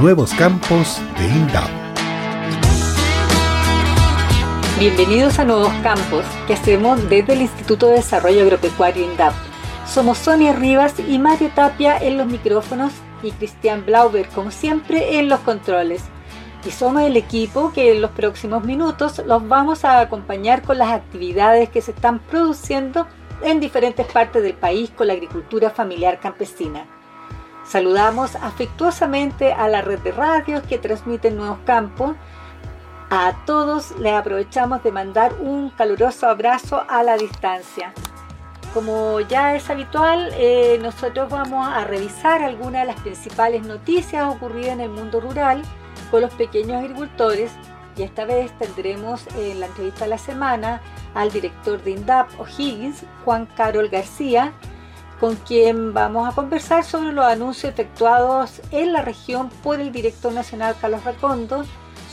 Nuevos Campos de INDAP. Bienvenidos a Nuevos Campos, que hacemos desde el Instituto de Desarrollo Agropecuario INDAP. Somos Sonia Rivas y Mario Tapia en los micrófonos y Cristian Blauber, como siempre, en los controles. Y somos el equipo que en los próximos minutos los vamos a acompañar con las actividades que se están produciendo en diferentes partes del país con la agricultura familiar campesina. Saludamos afectuosamente a la red de radios que transmiten Nuevos Campos. A todos les aprovechamos de mandar un caluroso abrazo a la distancia. Como ya es habitual, eh, nosotros vamos a revisar algunas de las principales noticias ocurridas en el mundo rural con los pequeños agricultores y esta vez tendremos en la entrevista de la semana al director de INDAP O'Higgins, Juan Carol García, con quien vamos a conversar sobre los anuncios efectuados en la región por el director nacional Carlos Racondo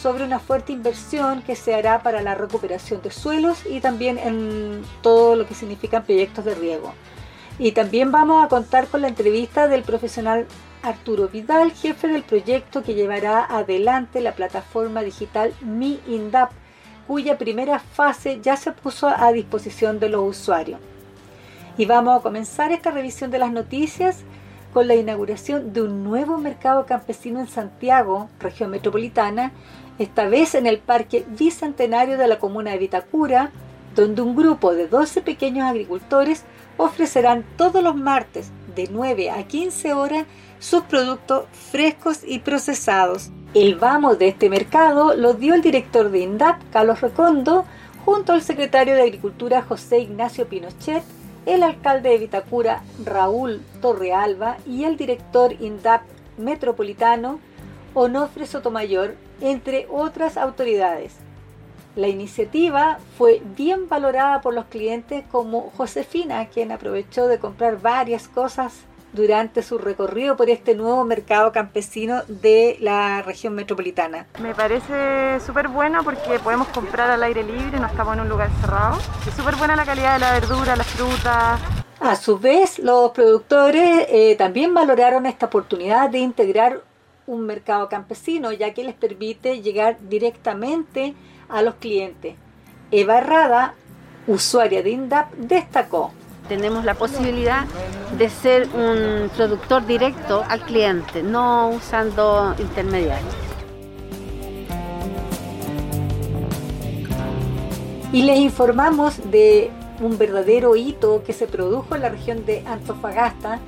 sobre una fuerte inversión que se hará para la recuperación de suelos y también en todo lo que significan proyectos de riego. Y también vamos a contar con la entrevista del profesional Arturo Vidal, jefe del proyecto que llevará adelante la plataforma digital Mi INDAP, cuya primera fase ya se puso a disposición de los usuarios. Y vamos a comenzar esta revisión de las noticias con la inauguración de un nuevo mercado campesino en Santiago, región metropolitana, esta vez en el Parque Bicentenario de la comuna de Vitacura, donde un grupo de 12 pequeños agricultores ofrecerán todos los martes de 9 a 15 horas sus productos frescos y procesados. El vamos de este mercado lo dio el director de INDAP, Carlos Recondo, junto al secretario de Agricultura José Ignacio Pinochet, el alcalde de Vitacura Raúl Torrealba y el director INDAP metropolitano Onofre Sotomayor, entre otras autoridades. La iniciativa fue bien valorada por los clientes como Josefina, quien aprovechó de comprar varias cosas durante su recorrido por este nuevo mercado campesino de la región metropolitana. Me parece súper bueno porque podemos comprar al aire libre, no estamos en un lugar cerrado. Es súper buena la calidad de la verdura, las frutas. A su vez, los productores eh, también valoraron esta oportunidad de integrar un mercado campesino, ya que les permite llegar directamente a los clientes. Eva Rada, usuaria de INDAP, destacó tenemos la posibilidad de ser un productor directo al cliente, no usando intermediarios. Y les informamos de un verdadero hito que se produjo en la región de Antofagasta,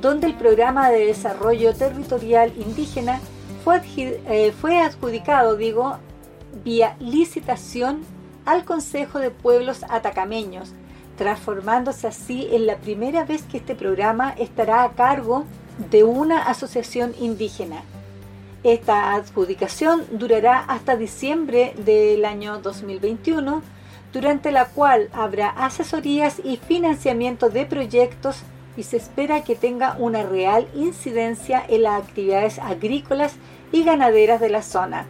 donde el programa de desarrollo territorial indígena fue, eh, fue adjudicado, digo, vía licitación al Consejo de Pueblos Atacameños, transformándose así en la primera vez que este programa estará a cargo de una asociación indígena. Esta adjudicación durará hasta diciembre del año 2021, durante la cual habrá asesorías y financiamiento de proyectos y se espera que tenga una real incidencia en las actividades agrícolas y ganaderas de la zona.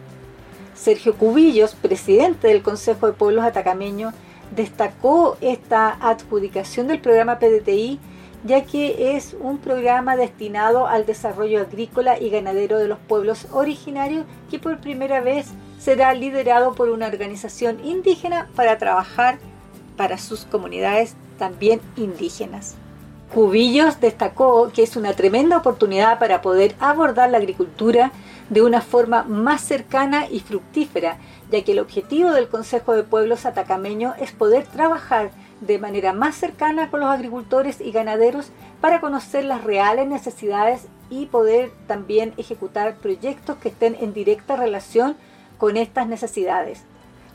Sergio Cubillos, presidente del Consejo de Pueblos Atacameño, destacó esta adjudicación del programa PDTI ya que es un programa destinado al desarrollo agrícola y ganadero de los pueblos originarios que por primera vez será liderado por una organización indígena para trabajar para sus comunidades también indígenas. Cubillos destacó que es una tremenda oportunidad para poder abordar la agricultura de una forma más cercana y fructífera, ya que el objetivo del Consejo de Pueblos Atacameño es poder trabajar de manera más cercana con los agricultores y ganaderos para conocer las reales necesidades y poder también ejecutar proyectos que estén en directa relación con estas necesidades.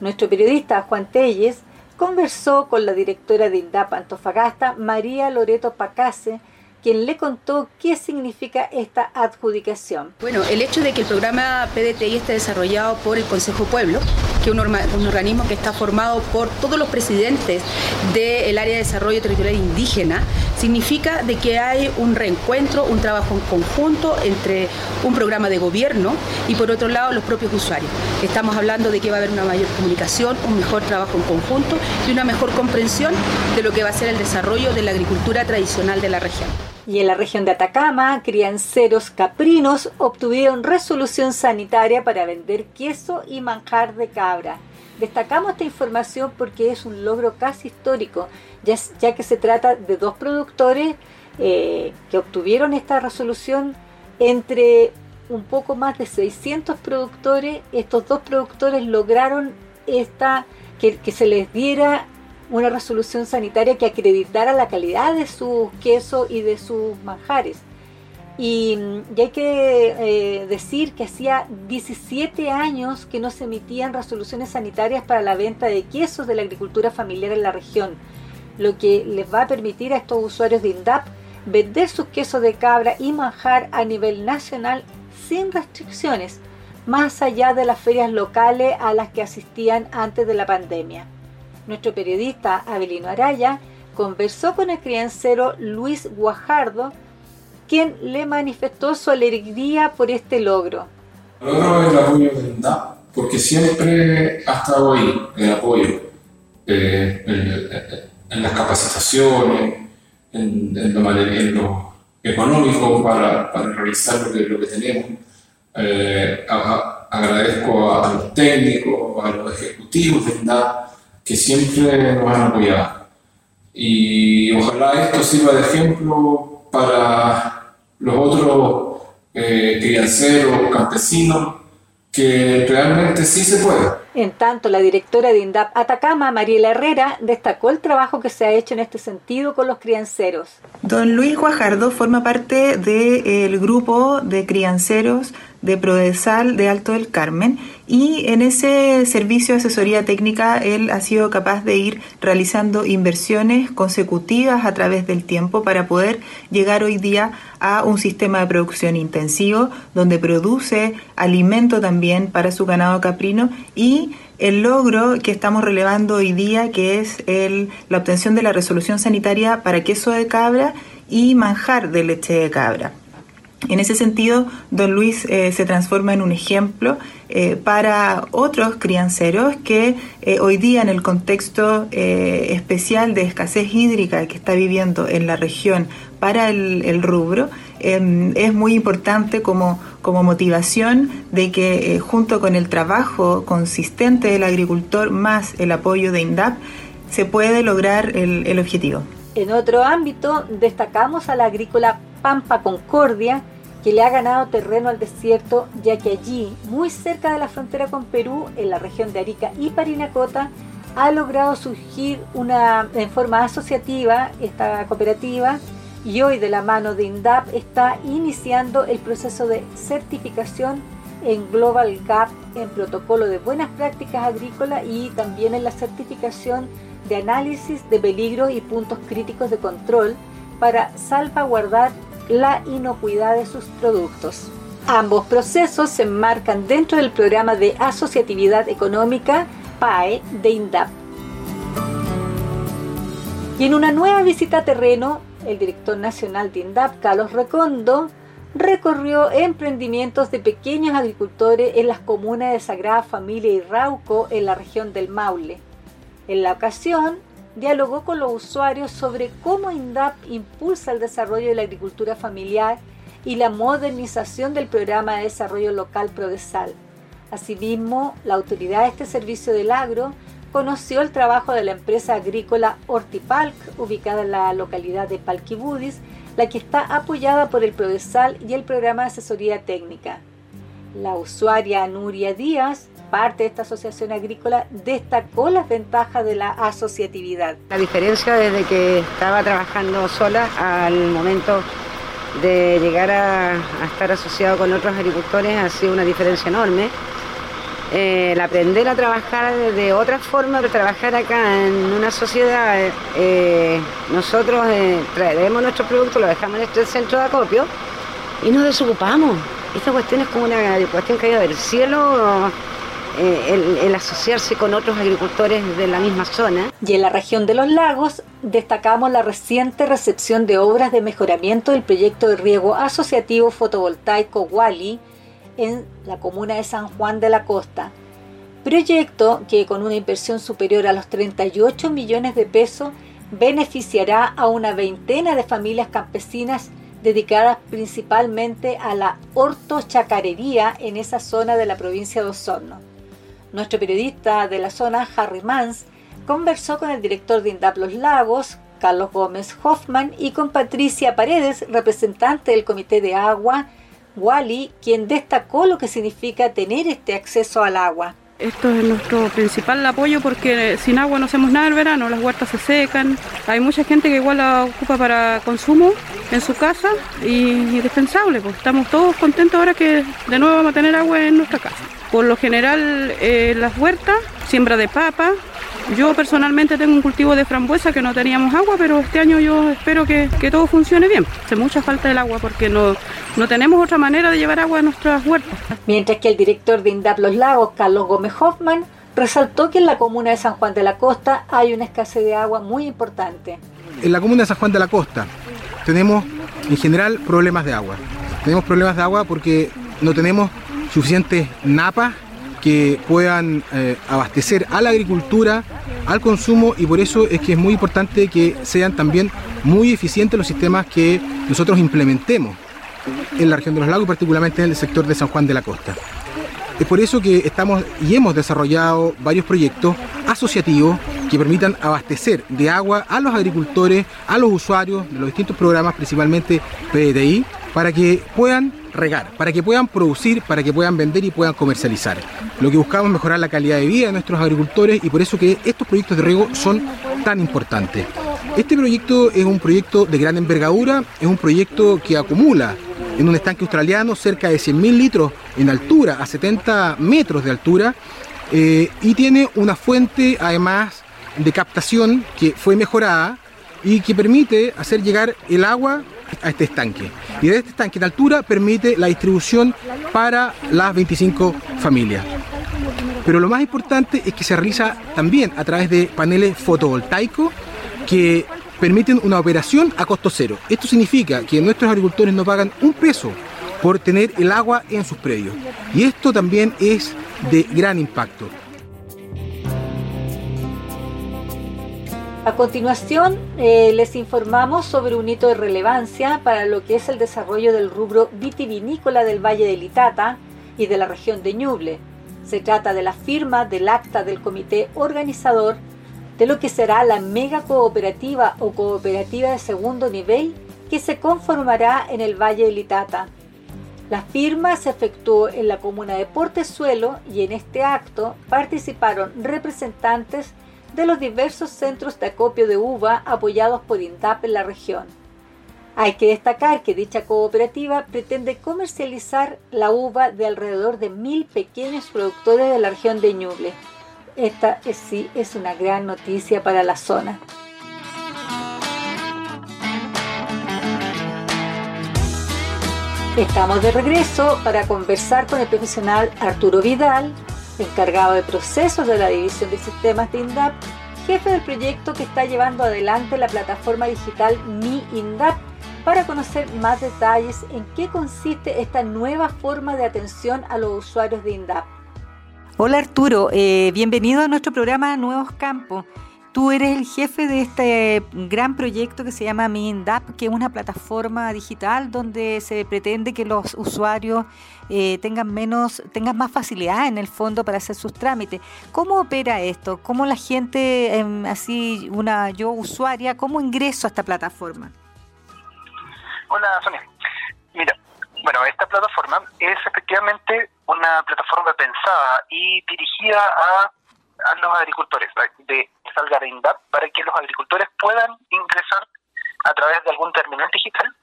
Nuestro periodista Juan Telles conversó con la directora de INDAP Antofagasta, María Loreto Pacase, quien le contó qué significa esta adjudicación. Bueno, el hecho de que el programa PDTI esté desarrollado por el Consejo Pueblo, que es un, organismo que está formado por todos los presidentes del área de desarrollo territorial indígena, significa de que hay un reencuentro, un trabajo en conjunto entre un programa de gobierno y por otro lado los propios usuarios. Estamos hablando de que va a haber una mayor comunicación, un mejor trabajo en conjunto y una mejor comprensión de lo que va a ser el desarrollo de la agricultura tradicional de la región. Y en la región de Atacama, crianceros caprinos obtuvieron resolución sanitaria para vender queso y manjar de cabra. Destacamos esta información porque es un logro casi histórico, ya, que se trata de dos productores eh, que obtuvieron esta resolución entre un poco más de 600 productores. Estos dos productores lograron esta, que, que se les diera una resolución sanitaria que acreditara la calidad de sus quesos y de sus manjares. Y, hay que eh, decir que hacía 17 años que no se emitían resoluciones sanitarias para la venta de quesos de la agricultura familiar en la región, lo que les va a permitir a estos usuarios de INDAP vender sus quesos de cabra y manjar a nivel nacional sin restricciones, más allá de las ferias locales a las que asistían antes de la pandemia. Nuestro periodista Abelino Araya conversó con el criancero Luis Guajardo, quien le manifestó su alegría por este logro. Logro el apoyo de INDAP, porque siempre ha estado ahí el apoyo eh, en, las capacitaciones, en, lo, económico para, realizar lo que, lo que tenemos. Eh, agradezco a, los técnicos, a los ejecutivos de que siempre nos han apoyado. Y ojalá esto sirva de ejemplo para los otros eh, crianceros, campesinos, que realmente sí se puede. En tanto, la directora de INDAP Atacama, Mariela Herrera, destacó el trabajo que se ha hecho en este sentido con los crianceros. Don Luis Guajardo forma parte del grupo de crianceros de Prodesal de Alto del Carmen y en ese servicio de asesoría técnica él ha sido capaz de ir realizando inversiones consecutivas a través del tiempo para poder llegar hoy día a un sistema de producción intensivo donde produce alimento también para su ganado caprino y el logro que estamos relevando hoy día que es el, la obtención de la resolución sanitaria para queso de cabra y manjar de leche de cabra. En ese sentido, don Luis eh, se transforma en un ejemplo eh, para otros crianceros que eh, hoy día en el contexto especial de escasez hídrica que está viviendo en la región para el, rubro, em, es muy importante como, como motivación de que junto con el trabajo consistente del agricultor más el apoyo de INDAP, se puede lograr el, el objetivo. En otro ámbito, destacamos a la agrícola Pampa Concordia, que le ha ganado terreno al desierto, ya que allí, muy cerca de la frontera con Perú, en la región de Arica y Parinacota, ha logrado surgir una, en forma asociativa esta cooperativa y hoy de la mano de INDAP está iniciando el proceso de certificación en Global Gap en protocolo de buenas prácticas agrícolas y también en la certificación de análisis de peligros y puntos críticos de control para salvaguardar la inocuidad de sus productos. Ambos procesos se enmarcan dentro del programa de asociatividad económica PAE de INDAP. Y en una nueva visita a terreno, el director nacional de INDAP, Carlos Recondo, recorrió emprendimientos de pequeños agricultores en las comunas de Sagrada Familia y Rauco en la región del Maule. En la ocasión, dialogó con los usuarios sobre cómo INDAP impulsa el desarrollo de la agricultura familiar y la modernización del programa de desarrollo local Prodesal. Asimismo, la autoridad de este servicio del agro conoció el trabajo de la empresa agrícola Hortipalc, ubicada en la localidad de Palquibudis, la que está apoyada por el Prodesal y el programa de asesoría técnica. La usuaria Nuria Díaz parte de esta asociación agrícola destacó las ventajas de la asociatividad. La diferencia desde que estaba trabajando sola al momento de llegar a, estar asociado con otros agricultores ha sido una diferencia enorme. el aprender a trabajar de otra forma, trabajar acá en una sociedad, eh, nosotros eh, traemos nuestro producto, lo dejamos en este centro de acopio y nos desocupamos. Esta cuestión es como una cuestión caída del cielo eh, el, asociarse con otros agricultores de la misma zona. Y en la región de los lagos destacamos la reciente recepción de obras de mejoramiento del proyecto de riego asociativo fotovoltaico Wally en la comuna de San Juan de la Costa. Proyecto que con una inversión superior a los 38 millones de pesos beneficiará a una veintena de familias campesinas dedicadas principalmente a la hortochacarería en esa zona de la provincia de Osorno. Nuestro periodista de la zona, Harry Mans, conversó con el director de INDAP Los Lagos, Carlos Gómez Hoffman, y con Patricia Paredes, representante del Comité de Agua, Wally, quien destacó lo que significa tener este acceso al agua. Esto es nuestro principal apoyo porque sin agua no hacemos nada el verano, las huertas se secan, hay mucha gente que igual la ocupa para consumo en su casa y indispensable, pues estamos todos contentos ahora que de nuevo vamos a tener agua en nuestra casa. Por lo general eh, las huertas, siembra de papa, yo personalmente tengo un cultivo de frambuesa que no teníamos agua, pero este año yo espero que, todo funcione bien. Hace mucha falta el agua porque no, no tenemos otra manera de llevar agua a nuestras huertas. Mientras que el director de INDAP Los Lagos, Carlos Gómez Hoffman, resaltó que en la comuna de San Juan de la Costa hay una escasez de agua muy importante. En la comuna de San Juan de la Costa tenemos en general problemas de agua. Tenemos problemas de agua porque no tenemos suficientes napas que puedan eh, abastecer a la agricultura, al consumo y por eso es que es muy importante que sean también muy eficientes los sistemas que nosotros implementemos en la región de los lagos, particularmente en el sector de San Juan de la Costa. Es por eso que estamos y hemos desarrollado varios proyectos asociativos que permitan abastecer de agua a los agricultores, a los usuarios de los distintos programas, principalmente PDI, para que puedan regar, para que puedan producir, para que puedan vender y puedan comercializar. Lo que buscamos es mejorar la calidad de vida de nuestros agricultores y por eso que estos proyectos de riego son tan importantes. Este proyecto es un proyecto de gran envergadura, es un proyecto que acumula en un estanque australiano cerca de 100.000 litros en altura, a 70 metros de altura, eh, y tiene una fuente además de captación que fue mejorada y que permite hacer llegar el agua a este estanque. Y de este estanque de altura permite la distribución para las 25 familias. Pero lo más importante es que se realiza también a través de paneles fotovoltaicos que permiten una operación a costo cero. Esto significa que nuestros agricultores no pagan un peso por tener el agua en sus predios. Y esto también es de gran impacto. A continuación, eh, les informamos sobre un hito de relevancia para lo que es el desarrollo del rubro vitivinícola del Valle de Litata y de la región de Ñuble. Se trata de la firma del acta del comité organizador de lo que será la mega cooperativa o cooperativa de segundo nivel que se conformará en el Valle de Litata. La firma se efectuó en la comuna de Portezuelo y en este acto participaron representantes de los diversos centros de acopio de uva apoyados por INDAP en la región. Hay que destacar que dicha cooperativa pretende comercializar la uva de alrededor de mil pequeños productores de la región de Ñuble. Esta sí es una gran noticia para la zona. Estamos de regreso para conversar con el profesional Arturo Vidal, encargado de procesos de la División de Sistemas de INDAP, jefe del proyecto que está llevando adelante la plataforma digital Mi INDAP, para conocer más detalles en qué consiste esta nueva forma de atención a los usuarios de INDAP. Hola Arturo, eh, bienvenido a nuestro programa Nuevos Campos. Tú eres el jefe de este gran proyecto que se llama MINDAP, que es una plataforma digital donde se pretende que los usuarios eh, tengan menos, tengan más facilidad en el fondo para hacer sus trámites. ¿Cómo opera esto? ¿Cómo la gente, em, así una yo usuaria, cómo ingreso a esta plataforma? Hola Sonia. Mira, bueno, esta plataforma es efectivamente una plataforma pensada y dirigida a a los agricultores, de salga de INDAP, para que los agricultores puedan ingresar a través de algún terminal digital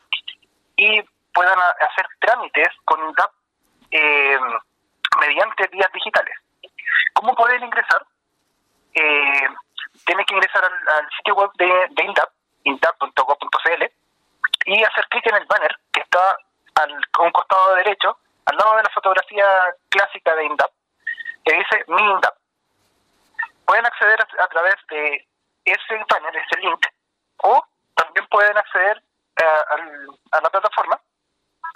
y puedan hacer trámites con INDAP eh, mediante vías digitales. ¿Cómo pueden ingresar? Eh, tienen que ingresar al, sitio web de, de INDAP, indap.gov.cl, y hacer clic en el banner que está al, a un costado derecho, al lado de la fotografía clásica de INDAP, que dice Mi INDAP pueden acceder a, través de ese panel, ese link, o también pueden acceder eh, a la plataforma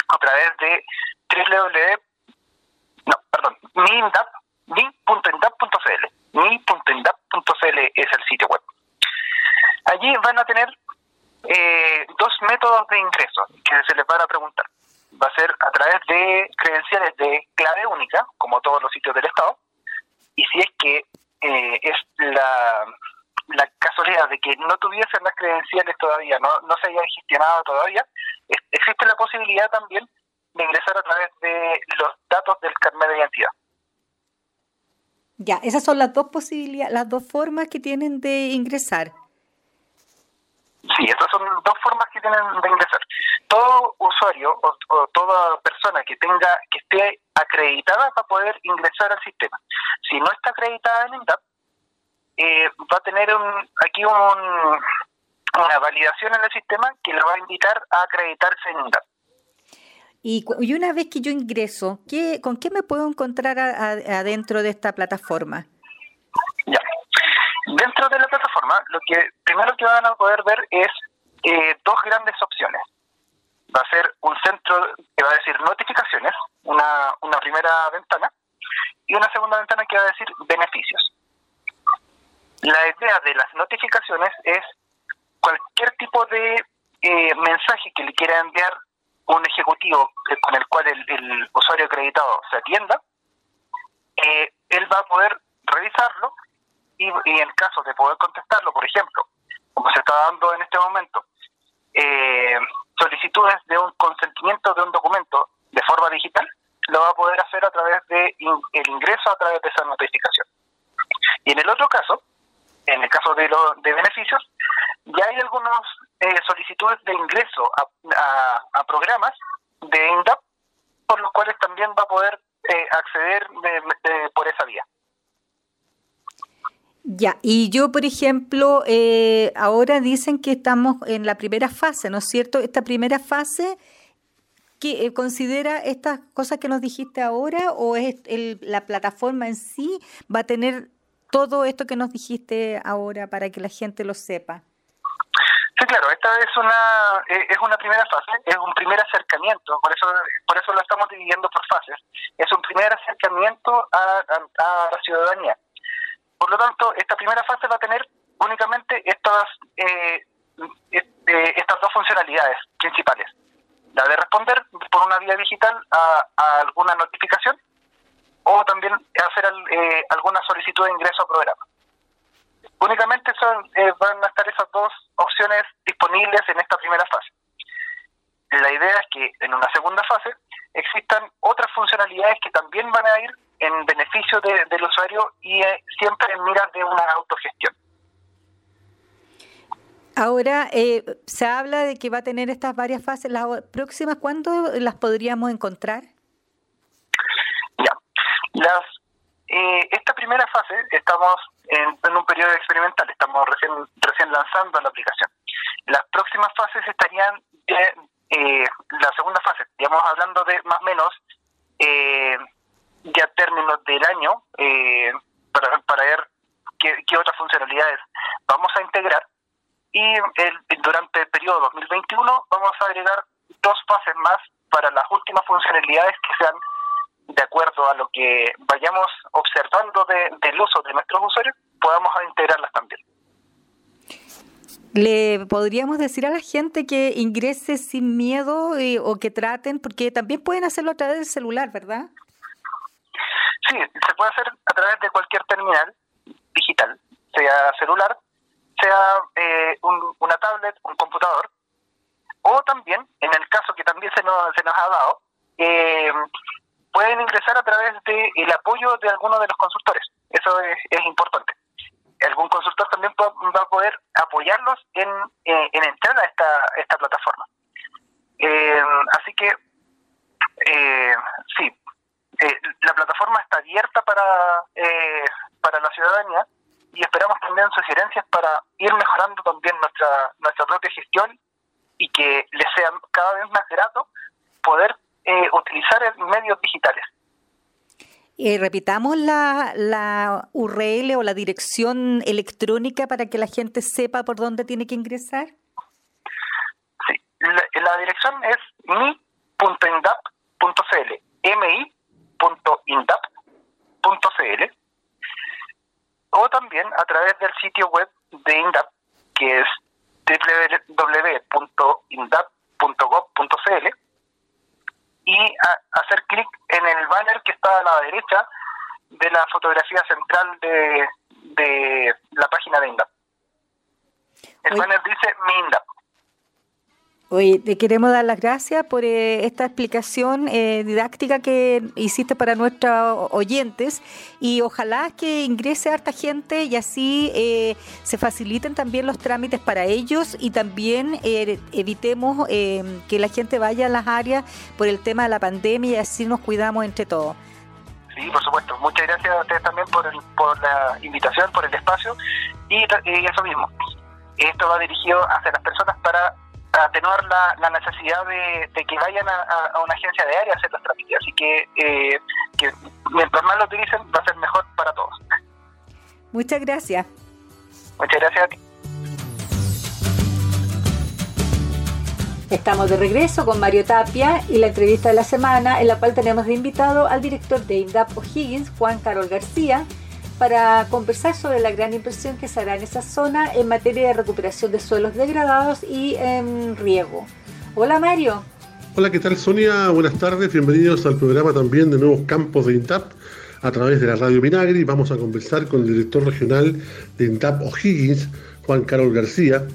a través de www, no, perdón, mi.indap, mi.indap.cl. Mi.indap.cl es el sitio web. Allí van a tener eh, dos métodos de ingreso que se les van a preguntar. Va a ser a través de credenciales de clave única, como todos los sitios del Estado, y si es que eh, es la, la casualidad de que no tuviesen las credenciales todavía, no, no se hayan gestionado todavía, existe la posibilidad también de ingresar a través de los datos del carnet de identidad. Ya, esas son las dos posibilidades, las dos formas que tienen de ingresar. Sí, esas son dos formas que tienen de ingresar. Todo usuario o, toda persona que tenga que esté acreditada para poder ingresar al sistema. Si no está acreditada en INDAP, eh, va a tener un, aquí un, una validación en el sistema que le va a invitar a acreditarse en INDAP. Y, y una vez que yo ingreso, ¿qué, ¿con qué me puedo encontrar adentro de esta plataforma? Ya. Dentro de la plataforma, lo que primero que van a poder ver es eh, dos grandes opciones. Va a ser un centro que va a decir notificaciones, una, una primera ventana, y una segunda ventana que va a decir beneficios. La idea de las notificaciones es cualquier tipo de eh, mensaje que le quiera enviar un ejecutivo con el cual el, usuario acreditado se atienda, eh, él va a poder revisarlo y, en caso de poder contestarlo, por ejemplo, como se está dando en este momento, eh, solicitudes de un consentimiento de un documento de forma digital, lo va a poder hacer a través de el ingreso a través de esa notificación. Y en el otro caso, en el caso de, los de beneficios, ya hay algunas eh, solicitudes de ingreso a, programas de INDAP, por los cuales también va a poder eh, acceder por esa vía. Ya, y yo, por ejemplo, eh, ahora dicen que estamos en la primera fase, ¿no es cierto? Esta primera fase, que considera estas cosas que nos dijiste ahora o es la plataforma en sí va a tener todo esto que nos dijiste ahora para que la gente lo sepa? Sí, claro, esta es una eh, es una primera fase, es un primer acercamiento, por eso por eso lo estamos dividiendo por fases. Es un primer acercamiento a, la ciudadanía. Por lo tanto, esta primera fase va a tener únicamente estas eh, eh, estas dos funcionalidades principales: la de responder por una vía digital a alguna notificación o también hacer eh, alguna solicitud de ingreso a programa. Únicamente son, eh, van a estar esas dos opciones disponibles en esta primera fase. La idea es que en una segunda fase existan otras funcionalidades que también van a ir en beneficio del usuario y eh, siempre en miras de una autogestión. Ahora, se habla de que va a tener estas varias fases. Las próximas, ¿cuándo las podríamos encontrar? Las, eh, esta primera fase estamos en, un periodo experimental, estamos recién, recién lanzando la aplicación. Las próximas fases estarían, eh, la segunda fase, estamos hablando de más o menos eh, ya términos del año eh, para, para ver qué, otras funcionalidades vamos a integrar y durante el periodo 2021 vamos a agregar dos fases más para las últimas funcionalidades que sean de acuerdo a lo que vayamos observando del uso de nuestros usuarios, podamos integrarlas también. ¿Le podríamos decir a la gente que ingrese sin miedo eh, o que traten, porque también pueden hacerlo a través del celular, ¿verdad? Sí, se puede hacer a través de cualquier terminal digital, sea celular, sea eh, una tablet, un computador, o también, en el caso que también se nos, se nos ha dado, eh, pueden ingresar a través del el apoyo de alguno de los consultores. Eso es, importante. Algún consultor también va a poder apoyarlos en, eh, en entrar a esta, esta plataforma. Eh, así que, eh, sí, la plataforma está abierta para, para la ciudadanía y esperamos también sugerencias para ir mejorando también nuestra, nuestra propia gestión y que les sea cada vez más grato poder eh, utilizar medios digitales. Eh, repitamos la, la URL o la dirección electrónica para que la gente sepa por dónde tiene que ingresar. Sí, la, dirección es mi.indap.cl, mi.indap.cl, o también a través del sitio web de INDAP, que es www.indap.gov.cl y hacer clic en el banner que está a la derecha de la fotografía central de, de la página de INDAP. El banner dice Mi INDAP. Hoy te queremos dar las gracias por eh, esta explicación eh, didáctica que hiciste para nuestros oyentes y ojalá que ingrese harta gente y así eh, se faciliten también los trámites para ellos y también evitemos que la gente vaya a las áreas por el tema de la pandemia y así nos cuidamos entre todos. Sí, por supuesto. Muchas gracias a ustedes también por, por la invitación, por el espacio y eso mismo. Esto va dirigido hacia las personas para atenuar la, la necesidad de, que vayan a, una agencia de área a hacer los trámites. Así que, eh, que mientras más lo utilicen, va a ser mejor para todos. Muchas gracias. Muchas gracias a ti. Estamos de regreso con Mario Tapia y la entrevista de la semana en la cual tenemos de invitado al director de INDAP O'Higgins, Juan Carol García, para conversar sobre la gran inversión que se hará en esa zona en materia de recuperación de suelos degradados y en riego. Hola Mario. Hola, ¿qué tal Sonia? Buenas tardes, bienvenidos al programa también de Nuevos Campos de INTAP a través de la Radio Minagri. Vamos a conversar con el director regional de INTAP O'Higgins, Juan Carol García,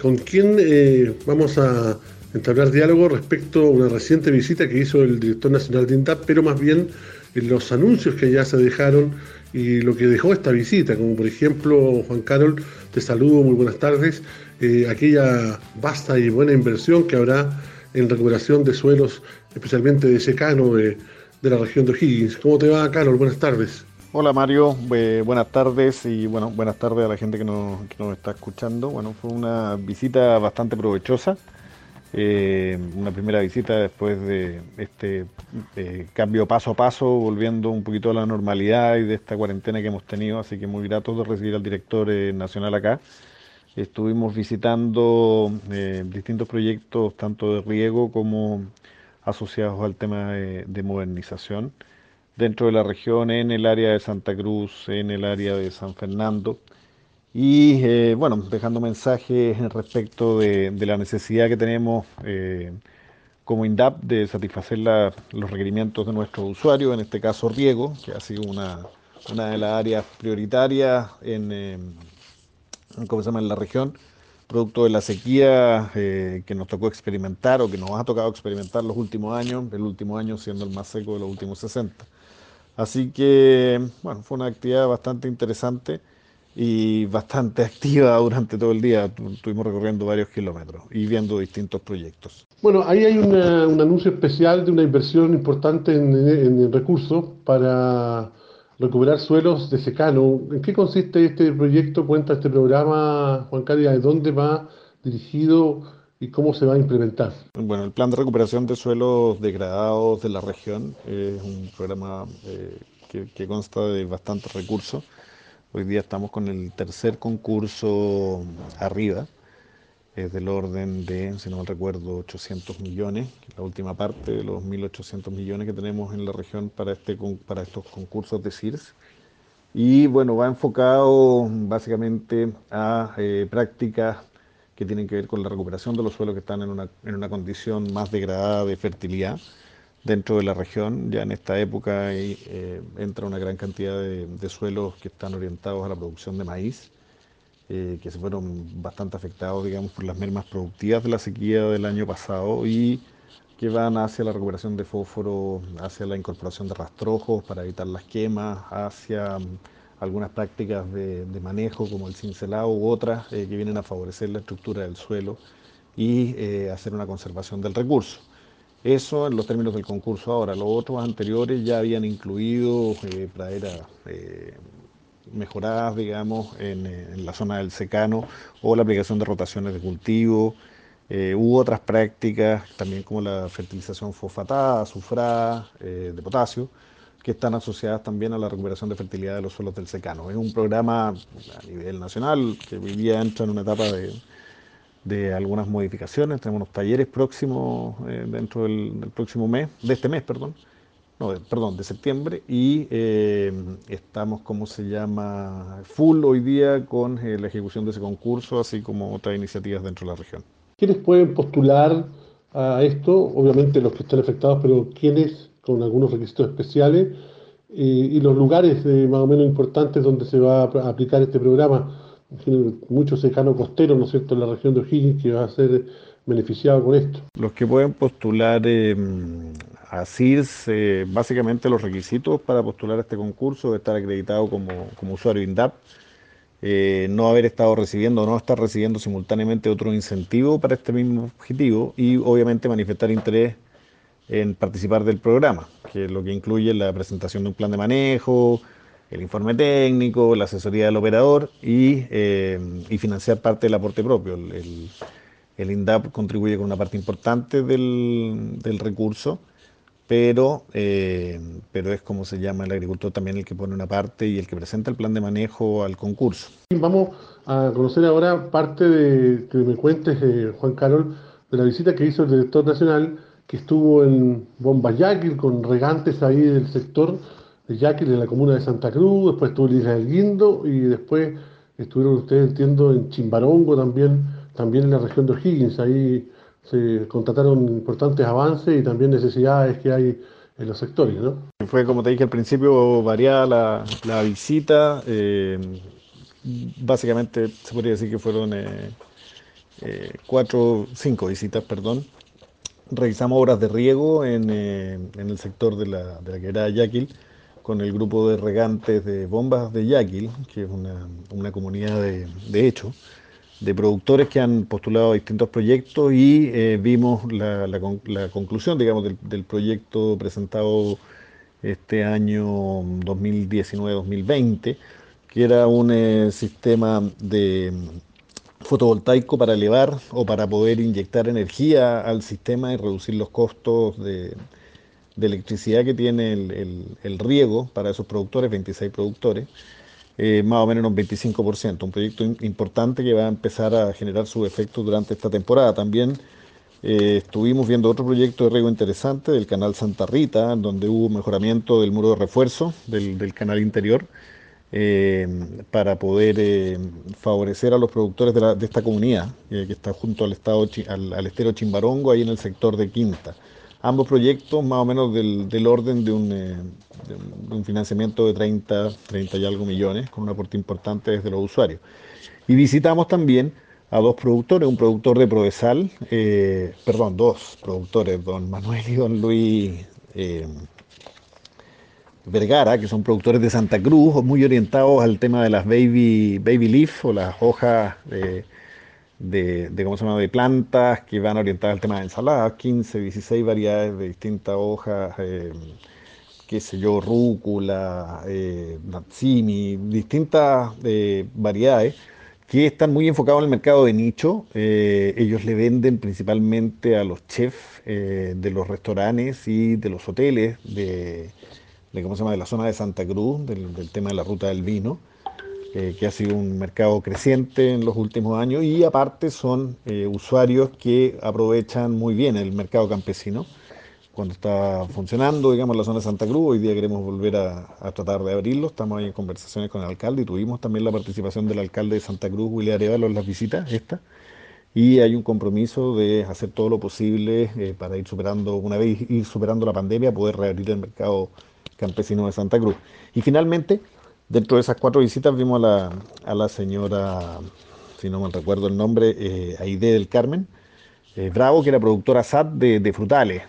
con quien eh, vamos a entablar diálogo respecto a una reciente visita que hizo el director nacional de INTAP, pero más bien en los anuncios que ya se dejaron y lo que dejó esta visita, como por ejemplo, Juan Carol, te saludo, muy buenas tardes, eh, aquella vasta y buena inversión que habrá en recuperación de suelos, especialmente de secano de, de la región de O'Higgins. ¿Cómo te va, Carol? Buenas tardes. Hola Mario, buenas tardes y bueno, buenas tardes a la gente que nos, que nos está escuchando. Bueno, fue una visita bastante provechosa. Eh, una primera visita después de este eh, cambio paso a paso, volviendo un poquito a la normalidad y de esta cuarentena que hemos tenido, así que muy grato de recibir al director eh, nacional acá. Estuvimos visitando distintos proyectos, tanto de riego como asociados al tema de modernización, dentro de la región, en el área de Santa Cruz, en el área de San Fernando. Y eh, bueno, dejando mensajes respecto de, la necesidad que tenemos eh, como INDAP de satisfacer los requerimientos de nuestros usuarios, en este caso riego, que ha sido una, una de las áreas prioritarias en, eh, ¿cómo se llama? en la región, producto de la sequía que nos tocó experimentar o que nos ha tocado experimentar los últimos años, el último año siendo el más seco de los últimos 60. Así que, bueno, fue una actividad bastante interesante y bastante activa durante todo el día. Estuvimos recorriendo varios kilómetros y viendo distintos proyectos. Bueno, ahí hay un anuncio especial de una inversión importante en, recursos para recuperar suelos de secano. ¿En qué consiste este proyecto? Cuenta este programa, Juan Carlos, de dónde va dirigido y cómo se va a implementar. Bueno, el plan de recuperación de suelos degradados de la región es un programa eh, que, que consta de bastantes recursos Hoy día estamos con el tercer concurso arriba, es del orden de, si no mal recuerdo, 800 millones, la última parte de los 1.800 millones que tenemos en la región para, este, para estos concursos de CIRS. Y bueno, va enfocado básicamente a eh, prácticas que tienen que ver con la recuperación de los suelos que están en una, en una condición más degradada de fertilidad dentro de la región. Ya en esta época eh, entra una gran cantidad de, suelos que están orientados a la producción de maíz, eh, que se fueron bastante afectados, digamos, por las mermas productivas de la sequía del año pasado y que van hacia la recuperación de fósforo, hacia la incorporación de rastrojos para evitar las quemas, hacia mm, algunas prácticas de, manejo como el cincelado u otras eh, que vienen a favorecer la estructura del suelo y hacer una conservación del recurso. Eso en los términos del concurso ahora. Los otros anteriores ya habían incluido eh, praderas eh, mejoradas, digamos, eh, en, la zona del secano o la aplicación de rotaciones de cultivo. Hubo otras prácticas, también como la fertilización fosfatada, azufrada, de potasio, que están asociadas también a la recuperación de fertilidad de los suelos del secano. Es un programa a nivel nacional que hoy día entra en una etapa de, de algunas modificaciones. Tenemos unos talleres próximos eh, dentro del, próximo mes, de este mes, perdón. no, perdón, de septiembre, y eh, estamos, ¿cómo se llama?, full hoy día con eh, la ejecución de ese concurso, así como otras iniciativas dentro de la región. ¿Quiénes pueden postular a esto? Obviamente los que están afectados, pero ¿quiénes con algunos requisitos especiales? y los lugares más o menos importantes donde se va a aplicar este programa. Mucho cercano costero, ¿no es cierto?, en la región de O'Higgins, que va a ser beneficiado con esto. Los que pueden postular eh, a CIRS, eh, básicamente los requisitos para postular a este concurso, estar acreditado como, como usuario INDAP, eh, no haber estado recibiendo o no estar recibiendo simultáneamente otro incentivo para este mismo objetivo y obviamente manifestar interés en participar del programa, que es lo que incluye la presentación de un plan de manejo, el informe técnico, la asesoría del operador y, y financiar parte del aporte propio. el, el INDAP contribuye con una parte importante del, recurso, pero, eh, pero es como se llama el agricultor también el que pone una parte y el que presenta el plan de manejo al concurso. Vamos a conocer ahora parte de que me cuentes, eh, Juan Carol, de la visita que hizo el director nacional, que estuvo en Bomba Yaquil con regantes ahí del sector de Yaquil, en la comuna de Santa Cruz, después estuvo en Isla del Guindo y después estuvieron ustedes, entiendo, en Chimbarongo también también en la región de O'Higgins. Ahí se contrataron importantes avances y también necesidades que hay en los sectores. ¿no? Fue, como te dije al principio, variada la, visita. Eh, básicamente se podría decir que fueron eh, eh, cuatro, cinco visitas, perdón. Realizamos obras de riego en, el sector de la, de la quebrada Yaquil con el grupo de regantes de bombas de Yaquil, que es una, comunidad de, de hecho de productores que han postulado distintos proyectos y eh, vimos la, conclusión, digamos, del, proyecto presentado este año 2019-2020, que era un eh, sistema fotovoltaico para elevar o para poder inyectar energía al sistema y reducir los costos de, electricidad que tiene el riego para esos productores, 26 productores. Eh, más o menos un 25%, un proyecto importante que va a empezar a generar su efecto durante esta temporada. También eh, estuvimos viendo otro proyecto de riego interesante del canal Santa Rita, donde hubo mejoramiento del muro de refuerzo del, canal interior. Eh, para poder favorecer a los productores de, esta comunidad, que está junto al, estado, al estero Chimbarongo, ahí en el sector de Quinta ambos proyectos más o menos del, orden de un, eh, un, financiamiento de 30, 30 y algo millones, con un aporte importante desde los usuarios. Y visitamos también a dos productores, un productor de Provesal, eh, perdón, dos productores, don Manuel y don Luis eh, Vergara, que son productores de Santa Cruz, muy orientados al tema de las baby, baby leaf o las hojas ¿cómo se llama? de plantas que van orientadas al tema de ensaladas, 15, 16 variedades de distintas hojas, eh, qué sé yo, rúcula, eh, natsimi, distintas eh, variedades que están muy enfocados en el mercado de nicho. Eh, ellos le venden principalmente a los chefs de los restaurantes y de los hoteles de, ¿cómo se llama? de la zona de Santa Cruz, del tema de la ruta del vino. Eh, que ha sido un mercado creciente en los últimos años y aparte son eh, usuarios que aprovechan muy bien el mercado campesino cuando está funcionando, digamos, la zona de Santa Cruz. Hoy día queremos volver a, tratar de abrirlo. Estamos ahí en conversaciones con el alcalde y tuvimos también la participación del alcalde de Santa Cruz, William Arevalo, en las visitas esta. Y hay un compromiso de hacer todo lo posible eh, para ir superando, una vez ir superando la pandemia, poder reabrir el mercado campesino de Santa Cruz. Y finalmente, Dentro de esas cuatro visitas vimos a la, señora, si no me recuerdo el nombre, eh, Aide del Carmen, eh, Bravo, que era productora SAT de, frutales,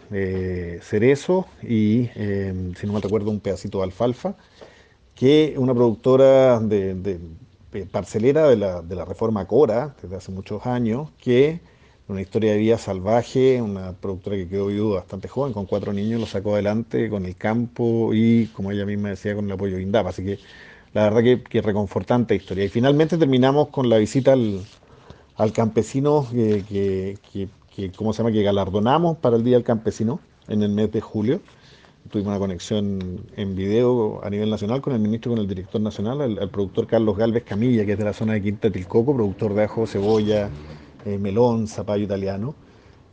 cerezo y, em, si no me recuerdo, un pedacito de alfalfa, que una productora de, parcelera de la, de la, reforma Cora, desde hace muchos años, que una historia de vida salvaje, una productora que quedó viuda bastante joven, con cuatro niños, lo sacó adelante con el campo y, como ella misma decía, con el apoyo de INDAP. Así que la verdad que, reconfortante historia. Y finalmente terminamos con la visita al, al campesino que, que, ¿cómo se llama? que galardonamos para el Día del Campesino en el mes de julio. Tuvimos una conexión en video a nivel nacional con el ministro con el director nacional, el, productor Carlos Galvez Camilla, que es de la zona de Quinta Tilcoco, productor de ajo, cebolla, eh, melón, zapallo italiano.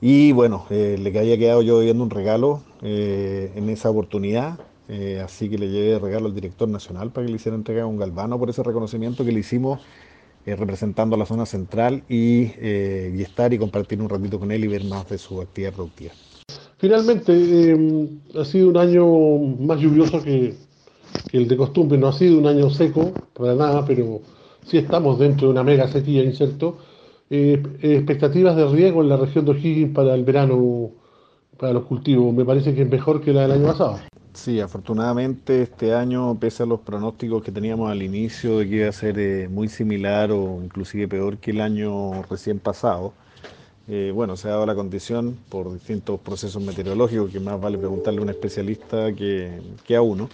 Y bueno, eh, le había quedado yo viendo un regalo eh, en esa oportunidad, eh, así que le llevé regalo al director nacional para que le hiciera entrega a un galvano por ese reconocimiento que le hicimos representando a la zona central y, y, estar y compartir un ratito con él y ver más de su actividad productiva. Finalmente, ha sido un año más lluvioso que, el de costumbre, no ha sido un año seco para nada, pero sí estamos dentro de una mega sequía, ¿incierto? Eh, expectativas de riego en la región de O'Higgins para el verano, para los cultivos. Me parece que es mejor que la del año pasado. Sí, afortunadamente este año, pese a los pronósticos que teníamos al inicio de que iba a ser eh, muy similar o inclusive peor que el año recién pasado, eh, bueno, se ha dado la condición por distintos procesos meteorológicos, que más vale preguntarle a un especialista que, que a uno,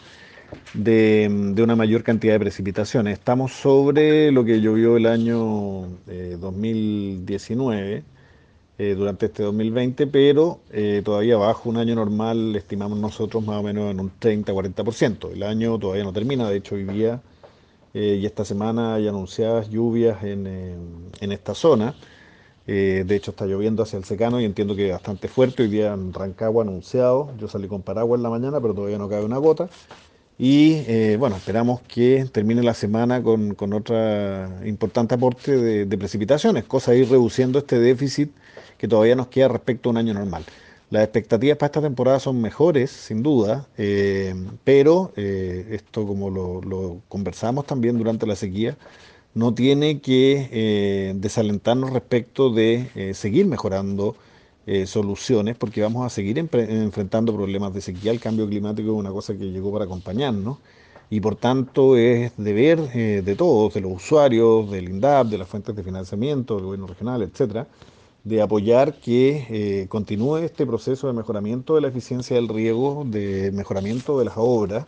de, una mayor cantidad de precipitaciones. Estamos sobre lo que llovió el año 2019, eh, eh, durante este 2020, pero eh, todavía bajo un año normal, estimamos nosotros más o menos en un 30-40%. El año todavía no termina, de hecho hoy día y esta semana hay anunciadas lluvias en, en esta zona. de hecho está lloviendo hacia el secano y entiendo que bastante fuerte. Hoy día en Rancagua anunciado. Yo salí con paraguas en la mañana, pero todavía no cae una gota. Y eh, bueno, esperamos que termine la semana con, con otro importante aporte de, precipitaciones, cosa de ir reduciendo este déficit que todavía nos queda respecto a un año normal. Las expectativas para esta temporada son mejores, sin duda, eh, pero eh, esto como lo, lo, conversamos también durante la sequía, no tiene que desalentarnos respecto de seguir mejorando eh, soluciones porque vamos a seguir enfrentando problemas de sequía. El cambio climático es una cosa que llegó para acompañarnos y por tanto es deber eh, de todos, de los usuarios, del INDAP, de las fuentes de financiamiento, del gobierno regional, etcétera, de apoyar que eh, continúe este proceso de mejoramiento de la eficiencia del riego, de mejoramiento de las obras.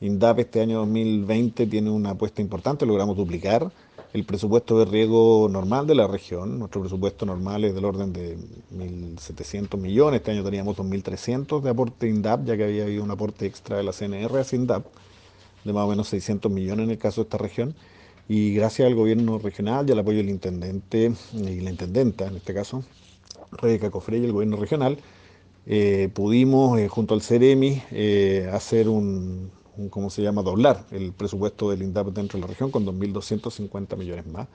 INDAP este año 2020 tiene una apuesta importante, logramos duplicar el presupuesto de riego normal de la región. Nuestro presupuesto normal es del orden de 1.700 millones. Este año teníamos 2.300 de aporte INDAP, ya que había habido un aporte extra de la CNR a INDAP, de más o menos 600 millones en el caso de esta región. Y gracias al gobierno regional y al apoyo del intendente y la intendenta, en este caso, Rebeca Cofre y el gobierno regional, eh, pudimos, eh, junto al CEREMI, eh, hacer un, ¿cómo se llama?, doblar el presupuesto del INDAP dentro de la región con 2.250 millones más.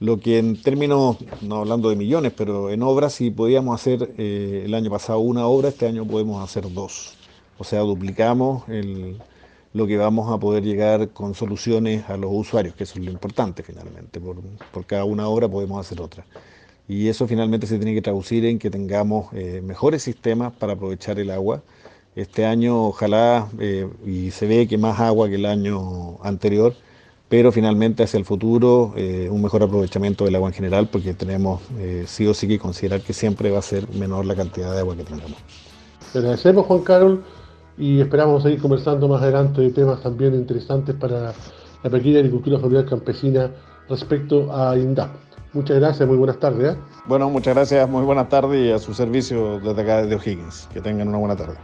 Lo que en términos, no hablando de millones, pero en obras, si podíamos hacer eh, el año pasado una obra, este año podemos hacer dos. O sea, duplicamos lo que vamos a poder llegar con soluciones a los usuarios, que eso es lo importante finalmente. Por, por cada una obra podemos hacer otra. Y eso finalmente se tiene que traducir en que tengamos eh, mejores sistemas para aprovechar el agua este año ojalá, eh, y se ve que más agua que el año anterior, pero finalmente hacia el futuro eh, un mejor aprovechamiento del agua en general, porque tenemos eh, sí o sí que considerar que siempre va a ser menor la cantidad de agua que tengamos. agradecemos Juan Carol y esperamos seguir conversando más adelante de temas también interesantes para la pequeña agricultura familiar campesina respecto a INDAP. Muchas gracias, muy buenas tardes. Bueno, muchas gracias, muy buenas tardes y a su servicio desde acá de O'Higgins. Que tengan una buena tarde.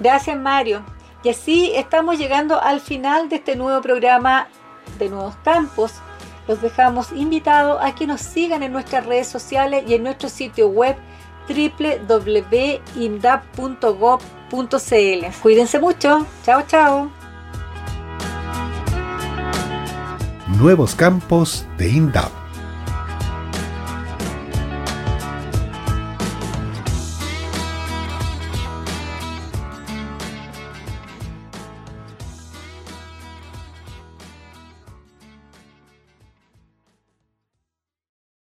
Gracias Mario. Y así estamos llegando al final de este nuevo programa de Nuevos Campos. Los dejamos invitados a que nos sigan en nuestras redes sociales y en nuestro sitio web www.indap.gov.cl. Cuídense mucho. Chao, chao. Nuevos Campos de INDAP